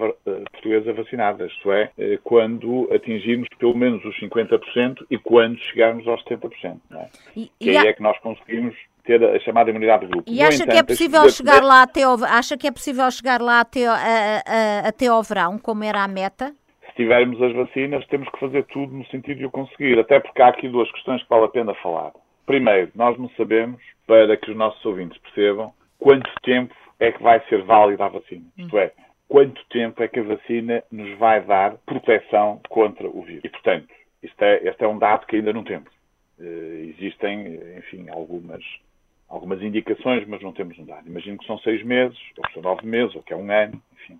S1: portuguesa vacinada, isto é, quando atingirmos pelo menos os 50% e quando chegarmos aos 70%. Não é? E, que aí é que nós conseguimos ter a chamada imunidade de grupo.
S2: E acha entanto, que é possível chegar lá até ao, acha que é possível chegar lá até, a, a, até ao verão, como era a meta?
S1: Se tivermos as vacinas, temos que fazer tudo no sentido de o conseguir, até porque há aqui duas questões que vale a pena falar. Primeiro, nós não sabemos, para que os nossos ouvintes percebam, quanto tempo é que vai ser válida a vacina. Hum. Isto é, quanto tempo é que a vacina nos vai dar proteção contra o vírus. E, portanto, este é, este é um dado que ainda não temos. Uh, existem, enfim, algumas algumas indicações, mas não temos um dado. Imagino que são seis meses, ou que são nove meses, ou que é um ano, enfim,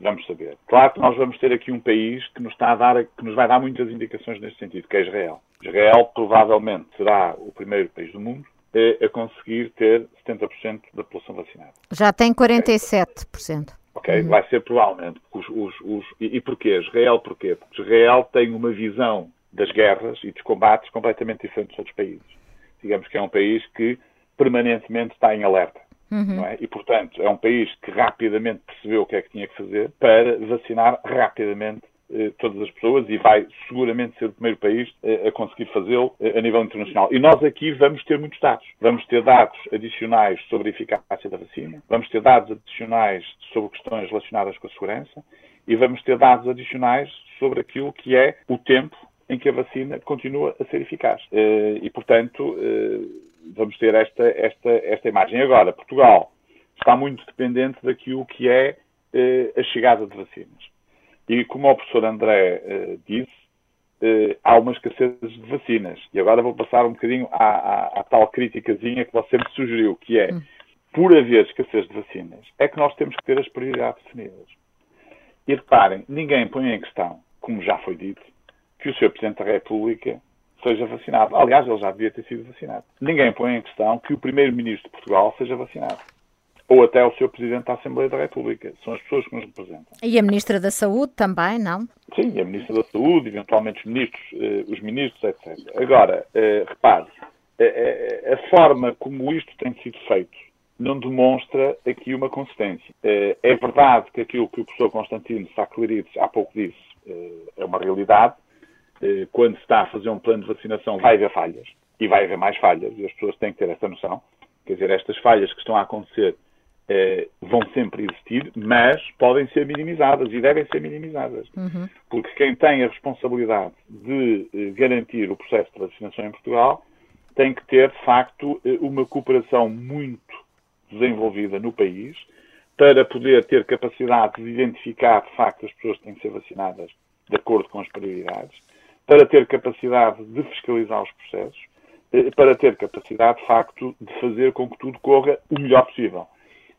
S1: vamos saber. Claro que nós vamos ter aqui um país que nos, está a dar, que nos vai dar muitas indicações neste sentido, que é Israel. Israel provavelmente será o primeiro país do mundo a conseguir ter 70% da população vacinada.
S2: Já tem 47%.
S1: Ok, uhum. vai ser provavelmente. Os, os, os, e, e porquê? Israel porquê? Porque Israel tem uma visão das guerras e dos combates completamente diferente dos outros países. Digamos que é um país que permanentemente está em alerta. Uhum. É? E, portanto, é um país que rapidamente percebeu o que é que tinha que fazer para vacinar rapidamente eh, todas as pessoas e vai seguramente ser o primeiro país eh, a conseguir fazê-lo a nível internacional. E nós aqui vamos ter muitos dados. Vamos ter dados adicionais sobre a eficácia da vacina, vamos ter dados adicionais sobre questões relacionadas com a segurança e vamos ter dados adicionais sobre aquilo que é o tempo em que a vacina continua a ser eficaz. E, portanto, vamos ter esta, esta, esta imagem. Agora, Portugal está muito dependente daquilo que é a chegada de vacinas. E como o professor André uh, disse, uh, há uma escassez de vacinas. E agora vou passar um bocadinho à, à, à tal criticazinha que você me sugeriu, que é, hum. por haver escassez de vacinas, é que nós temos que ter as prioridades definidas. E reparem, ninguém põe em questão, como já foi dito, que o Sr. Presidente da República seja vacinado. Aliás, ele já devia ter sido vacinado. Ninguém põe em questão que o Primeiro-Ministro de Portugal seja vacinado ou até o Sr. Presidente da Assembleia da República. São as pessoas que nos representam.
S2: E a Ministra da Saúde também, não?
S1: Sim, a Ministra da Saúde, eventualmente os ministros, eh, os ministros etc. Agora, eh, repare, a, a forma como isto tem sido feito não demonstra aqui uma consistência. Eh, é verdade que aquilo que o professor Constantino Saclarides há pouco disse é uma realidade. Quando se está a fazer um plano de vacinação vai haver falhas. E vai haver mais falhas. E as pessoas têm que ter esta noção. Quer dizer, estas falhas que estão a acontecer eh, vão sempre existir, mas podem ser minimizadas e devem ser minimizadas. Uhum. Porque quem tem a responsabilidade de eh, garantir o processo de vacinação em Portugal tem que ter, de facto, eh, uma cooperação muito desenvolvida no país para poder ter capacidade de identificar, de facto, as pessoas que têm que ser vacinadas de acordo com as prioridades, para ter capacidade de fiscalizar os processos, eh, para ter capacidade, de facto, de fazer com que tudo corra o melhor possível.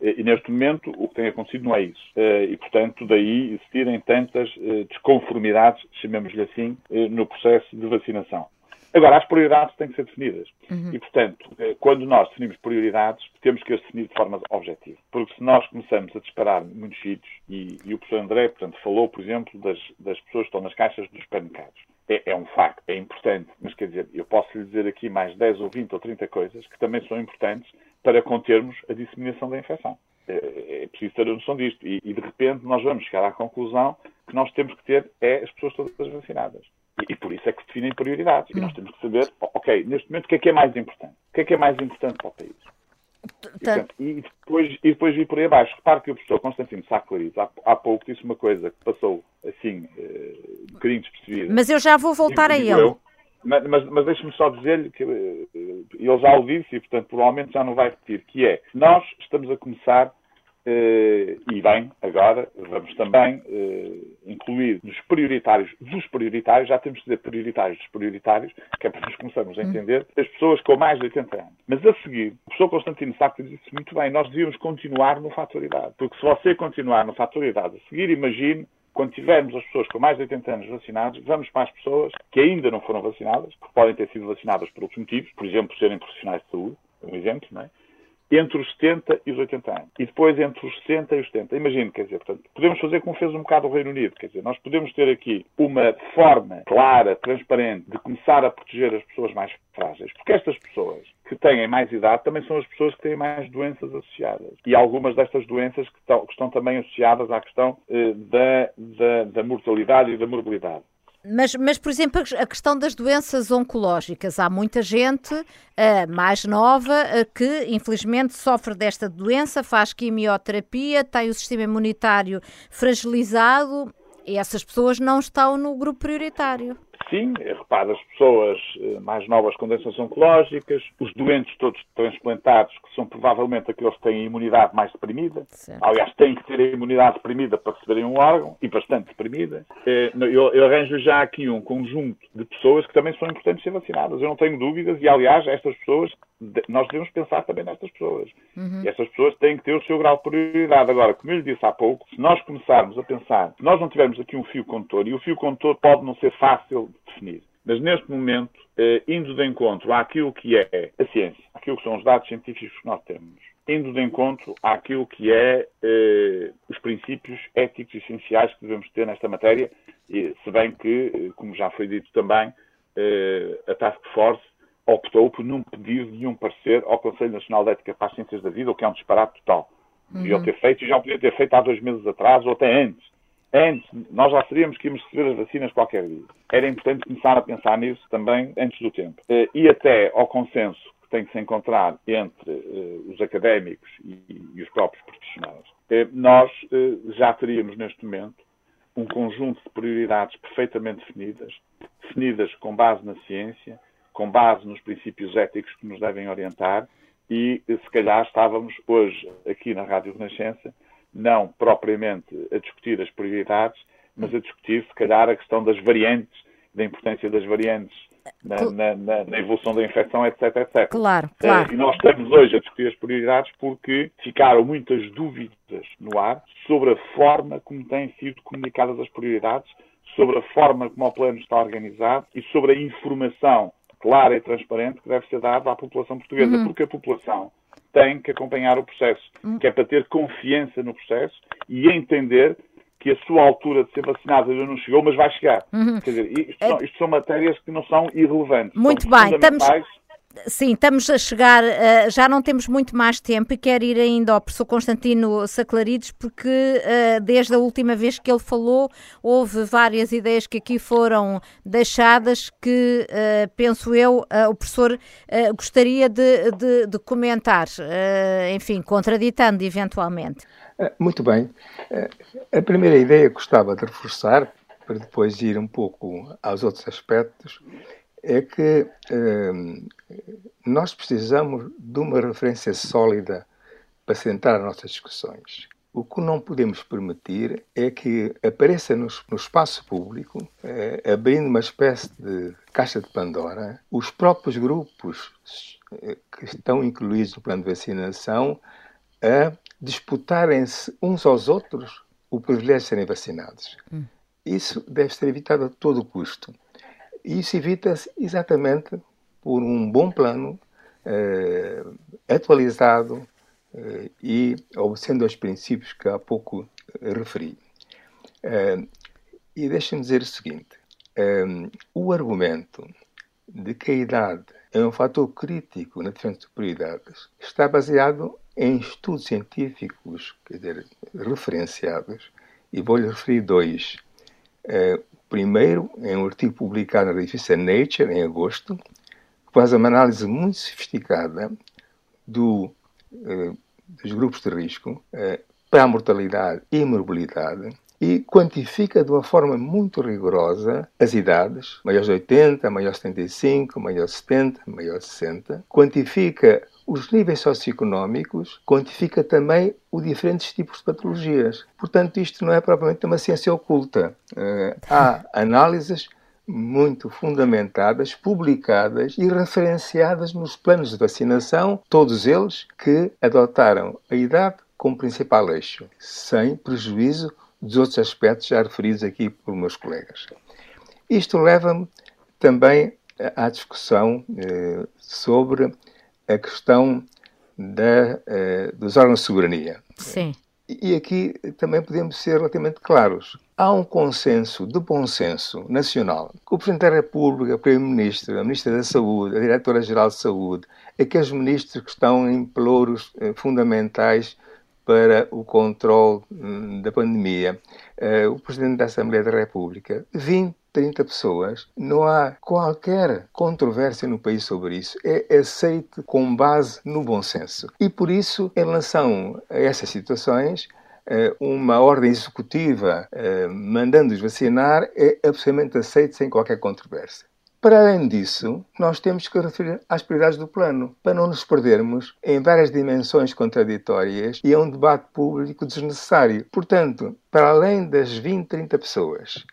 S1: E neste momento o que tem acontecido não é isso. Eh, e, portanto, daí existirem tantas eh, desconformidades, chamemos-lhe assim, eh, no processo de vacinação. Agora, as prioridades têm que ser definidas. Uhum. E, portanto, quando nós definimos prioridades, temos que as definir de forma objetiva. Porque se nós começamos a disparar muitos sítios, e, e, o professor André, portanto, falou, por exemplo, das, das pessoas que estão nas caixas dos supermercados. É, é, um facto, é importante, mas quer dizer, eu posso lhe dizer aqui mais 10 ou 20 ou 30 coisas que também são importantes para contermos a disseminação da infecção. É, é preciso ter a noção disto. E, e, de repente nós vamos chegar à conclusão que nós temos que ter é as pessoas todas vacinadas. E, e por isso é que se definem prioridades. E nós temos que saber, ok, neste momento o que é que é mais importante? O que é que é mais importante para o país? E, portanto, e, depois, e depois vir por aí abaixo. Repare que o professor Constantino Sá há, há pouco disse uma coisa que passou assim, uh, um bocadinho despercebida.
S2: Mas eu já vou voltar a ele. Eu,
S1: mas, mas, mas deixe-me só dizer-lhe que uh, ele já o disse e, portanto, provavelmente já não vai repetir, que é, nós estamos a começar e bem, agora vamos também uh, incluir nos prioritários dos prioritários, já temos de dizer prioritários dos prioritários, que é para nós começarmos a entender, as pessoas com mais de 80 anos. Mas a seguir, o professor Constantino Sacco disse muito bem, nós devíamos continuar no fator idade. Porque se você continuar no fator idade a seguir, imagine quando tivermos as pessoas com mais de 80 anos vacinadas, vamos para as pessoas que ainda não foram vacinadas, porque podem ter sido vacinadas por outros motivos, por exemplo, serem profissionais de saúde, um exemplo, não é? Entre os 70 e os 80 anos. E depois entre os 60 e os 70. Imagino, quer dizer, portanto, podemos fazer como fez um bocado o Reino Unido. Quer dizer, nós podemos ter aqui uma forma clara, transparente, de começar a proteger as pessoas mais frágeis. Porque estas pessoas que têm mais idade também são as pessoas que têm mais doenças associadas. E algumas destas doenças que estão, que estão também associadas à questão eh, da, da, da mortalidade e da morbilidade.
S2: Mas, mas, por exemplo, a questão das doenças oncológicas. Há muita gente uh, mais nova uh, que, infelizmente, sofre desta doença, faz quimioterapia, tem o sistema imunitário fragilizado e essas pessoas não estão no grupo prioritário.
S1: Sim, repara, as pessoas eh, mais novas com doenças oncológicas, os doentes todos transplantados, que são provavelmente aqueles que têm a imunidade mais deprimida. Certo. Aliás, têm que ter a imunidade deprimida para receberem um órgão, e bastante deprimida. Eh, eu, eu arranjo já aqui um conjunto de pessoas que também são importantes ser vacinadas. Eu não tenho dúvidas, e aliás, estas pessoas, nós devemos pensar também nestas pessoas. Uhum. E estas pessoas têm que ter o seu grau de prioridade. Agora, como eu lhe disse há pouco, se nós começarmos a pensar, se nós não tivermos aqui um fio condutor, e o fio condutor pode não ser fácil definir. Mas neste momento, eh, indo de encontro àquilo que é a ciência, àquilo que são os dados científicos que nós temos, indo de encontro àquilo que é eh, os princípios éticos essenciais que devemos ter nesta matéria, e, se bem que, eh, como já foi dito também, eh, a Task Force optou por não pedir nenhum parecer ao Conselho Nacional de Ética para as Ciências da Vida, o que é um disparate total. Uhum. Devia ter feito e já podia ter feito há dois meses atrás ou até antes. Antes, nós já sabíamos que íamos receber as vacinas qualquer dia. Era importante começar a pensar nisso também antes do tempo. Eh, e até ao consenso que tem que se encontrar entre uh, os académicos e, os próprios profissionais, uh, nós já teríamos neste momento um conjunto de prioridades perfeitamente definidas, definidas com base na ciência, com base nos princípios éticos que nos devem orientar e se calhar estávamos hoje aqui na Rádio Renascença não propriamente a discutir as prioridades, mas a discutir se calhar a questão das variantes, da importância das variantes na, na, na, na, evolução da infecção, etc, etc.
S2: Claro, claro.
S1: Uh, e nós estamos hoje a discutir as prioridades porque ficaram muitas dúvidas no ar sobre a forma como têm sido comunicadas as prioridades, sobre a forma como o plano está organizado e sobre a informação clara e transparente que deve ser dada à população portuguesa, uhum. porque a população tem que acompanhar o processo, uhum. que é para ter confiança no processo e entender que a sua altura de ser vacinado ainda não chegou, mas vai chegar. Uhum. Quer dizer, isto, é... são, isto, são, matérias que não são irrelevantes.
S2: Muito bem, estamos, Sim, estamos a chegar, uh, já não temos muito mais tempo e quero ir ainda ao professor Constantino Saclarides, porque uh, desde a última vez que ele falou, houve várias ideias que aqui foram deixadas que, uh, penso eu, o professor gostaria de, de, de comentar, enfim, contraditando eventualmente.
S3: Muito bem. A primeira ideia que gostava de reforçar, para depois ir um pouco aos outros aspectos, é que eh, nós precisamos de uma referência sólida para centrar nossas discussões. O que não podemos permitir é que apareça no, no espaço público, eh, abrindo uma espécie de caixa de Pandora, os próprios grupos eh, que estão incluídos no plano de vacinação a disputarem-se uns aos outros o privilégio de serem vacinados. Hum. Isso deve ser evitado a todo custo. Isso evita-se exatamente por um bom plano eh, atualizado eh, e obedecendo aos princípios que há pouco eh, referi. Eh, e deixem-me dizer o seguinte: eh, o argumento de que a idade é um fator crítico na defesa de prioridades está baseado em estudos científicos, quer dizer, referenciados, e vou-lhe referir dois. Primeiro, em um artigo publicado na revista Nature, em agosto, que faz uma análise muito sofisticada do, eh, dos grupos de risco eh, para a mortalidade e morbilidade e quantifica de uma forma muito rigorosa as idades, maiores de 80, maiores de 75, maiores de 70, maiores de 60, quantifica os níveis socioeconómicos quantifica também os diferentes tipos de patologias. Portanto, isto não é propriamente uma ciência oculta. Uh, há análises muito fundamentadas, publicadas e referenciadas nos planos de vacinação, todos eles que adotaram a idade como principal eixo, sem prejuízo dos outros aspectos já referidos aqui por meus colegas. Isto leva-me também à discussão eh, sobre a questão da, uh, dos órgãos de soberania.
S2: Sim.
S3: E aqui também podemos ser relativamente claros. Há um consenso de bom senso nacional que o Presidente da República, o Primeiro-Ministro, a Ministra da Saúde, a Diretora-Geral de Saúde, aqueles ministros que estão em pelouros eh, fundamentais para o controle hum, da pandemia, eh, o Presidente da Assembleia da República, 20 30 pessoas, não há qualquer controvérsia no país sobre isso. É aceite com base no bom senso. E por isso, em relação a essas situações, eh, uma ordem executiva eh, mandando-os vacinar é absolutamente aceite sem qualquer controvérsia. Para além disso, nós temos que referir às prioridades do plano, para não nos perdermos em várias dimensões contraditórias e a um debate público desnecessário. Portanto, para além das 20, 30 pessoas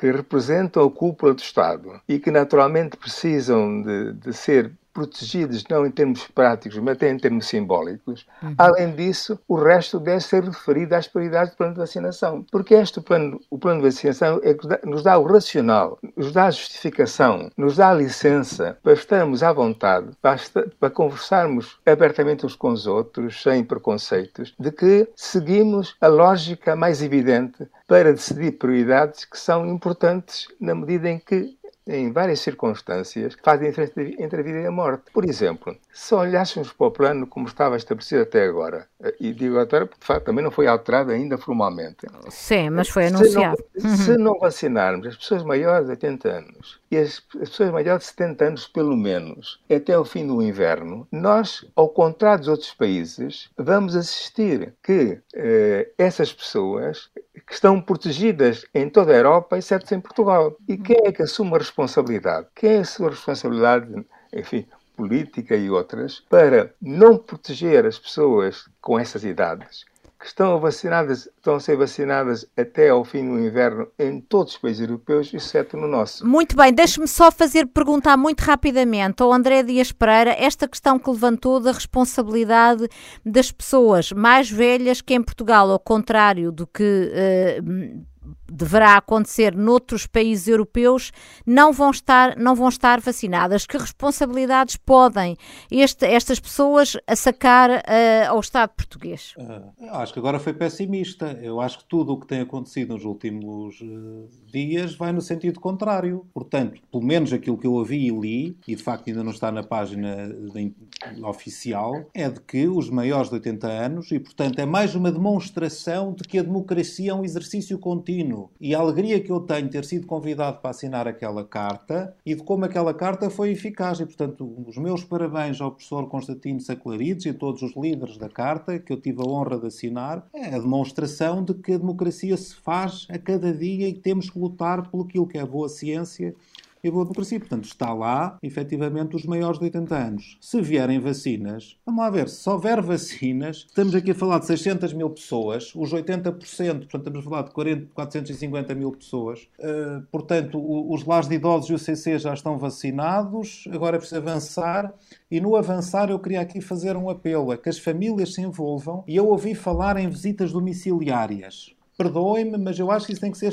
S3: que representam a cúpula do Estado e que naturalmente precisam de, de ser protegidos não em termos práticos, mas até em termos simbólicos. Uhum. Além disso, o resto deve ser referido às prioridades do plano de vacinação, porque este plano, o plano de vacinação é que nos dá o racional, nos dá a justificação, nos dá a licença para estarmos à vontade, para, para conversarmos abertamente uns com os outros, sem preconceitos, de que seguimos a lógica mais evidente para decidir prioridades que são importantes na medida em que em várias circunstâncias, fazem diferença entre a vida e a morte. Por exemplo, se olhássemos para o plano como estava estabelecido até agora, e digo agora porque de facto também não foi alterado ainda formalmente.
S2: Sim, mas foi anunciado.
S3: Se não, se não vacinarmos as pessoas maiores de 80 anos e as, as, pessoas maiores de 70 anos, pelo menos, até o fim do inverno, nós, ao contrário dos outros países, vamos assistir que eh, essas pessoas que estão protegidas em toda a Europa, exceto em Portugal. E quem é que assume a responsabilidade? Quem é a sua responsabilidade, enfim, política e outras, para não proteger as pessoas com essas idades? Que estão vacinadas, estão a ser vacinadas até ao fim do inverno em todos os países europeus, exceto no nosso.
S2: Muito bem, deixe-me só fazer perguntar muito rapidamente ao André Dias Pereira esta questão que levantou da responsabilidade das pessoas mais velhas que em Portugal, ao contrário do que uh, deverá acontecer noutros países europeus, não vão estar, não vão estar vacinadas. Que responsabilidades podem este, estas pessoas sacar uh, ao Estado português? Uh,
S4: acho que agora foi pessimista. Eu acho que tudo o que tem acontecido nos últimos uh, dias vai no sentido contrário. Portanto, pelo menos aquilo que eu ouvi e li, e de facto ainda não está na página de, oficial, é de que os maiores de 80 anos, e portanto é mais uma demonstração de que a democracia é um exercício contínuo e a alegria que eu tenho de ter sido convidado para assinar aquela carta e de como aquela carta foi eficaz. E, portanto, os meus parabéns ao professor Constantino Saclarides e a todos os líderes da carta, que eu tive a honra de assinar, é a demonstração de que a democracia se faz a cada dia e temos que lutar pelo que é boa ciência e a boa democracia. Portanto, está lá, efetivamente, os maiores de 80 anos. Se vierem vacinas, vamos lá ver, se houver vacinas, estamos aqui a falar de 600 mil pessoas, os 80%, portanto, estamos a falar de 40, 450 mil pessoas. Uh, portanto, o, os lares de idosos e o CC já estão vacinados, agora é preciso avançar. E no avançar, eu queria aqui fazer um apelo a que as famílias se envolvam. E eu ouvi falar em visitas domiciliárias. Perdoem-me, mas eu acho que isso tem que ser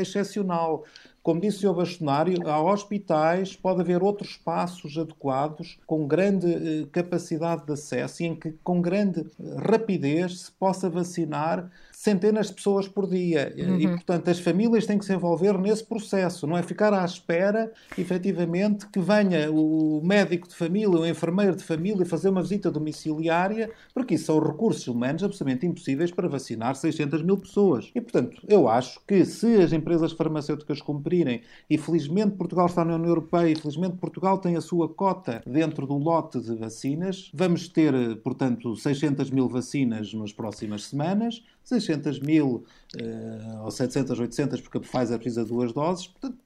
S4: excepcional. Como disse o bastonário, há hospitais, pode haver outros espaços adequados com grande eh, capacidade de acesso e em que com grande eh, rapidez se possa vacinar centenas de pessoas por dia. Uhum. E, portanto, as famílias têm que se envolver nesse processo, não é ficar à espera, efetivamente, que venha o médico de família, o enfermeiro de família fazer uma visita domiciliária, porque isso são recursos humanos absolutamente impossíveis para vacinar 600 mil pessoas. E, portanto, eu acho que se as empresas farmacêuticas cumprirem, e felizmente Portugal está na União Europeia, e felizmente Portugal tem a sua cota dentro do lote de vacinas, vamos ter, portanto, 600 mil vacinas nas próximas semanas, 600 mil uh, ou 700, 800, porque a Pfizer precisa de duas doses, portanto,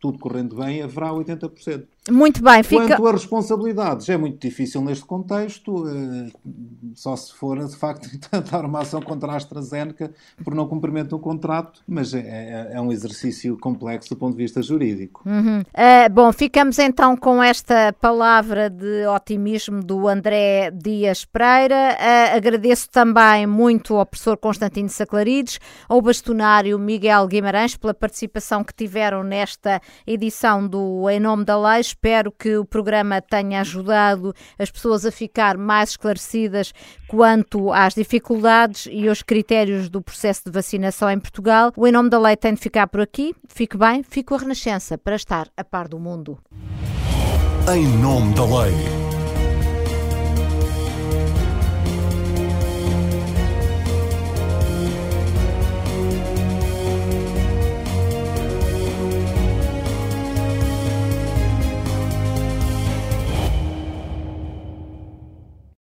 S4: tudo correndo bem, haverá 80%.
S2: Muito bem, fica...
S4: Quanto a responsabilidades, é muito difícil neste contexto, uh, só se for, de facto, tentar uma ação contra a AstraZeneca por não cumprimento do contrato, mas é, é, é, um exercício complexo do ponto de vista jurídico.
S2: Uhum. Uh, bom, ficamos então com esta palavra de otimismo do André Dias Pereira. Agradeço também muito ao professor Constantino Saclarides, ao bastonário Miguel Guimarães pela participação que tiveram nesta edição do Em Nome da Lei. Espero que o programa tenha ajudado as pessoas a ficar mais esclarecidas quanto às dificuldades e aos critérios do processo de vacinação em Portugal. O Em Nome da Lei tem de ficar por aqui. Fique bem, fico a Renascença para estar a par do mundo. Em Nome da Lei.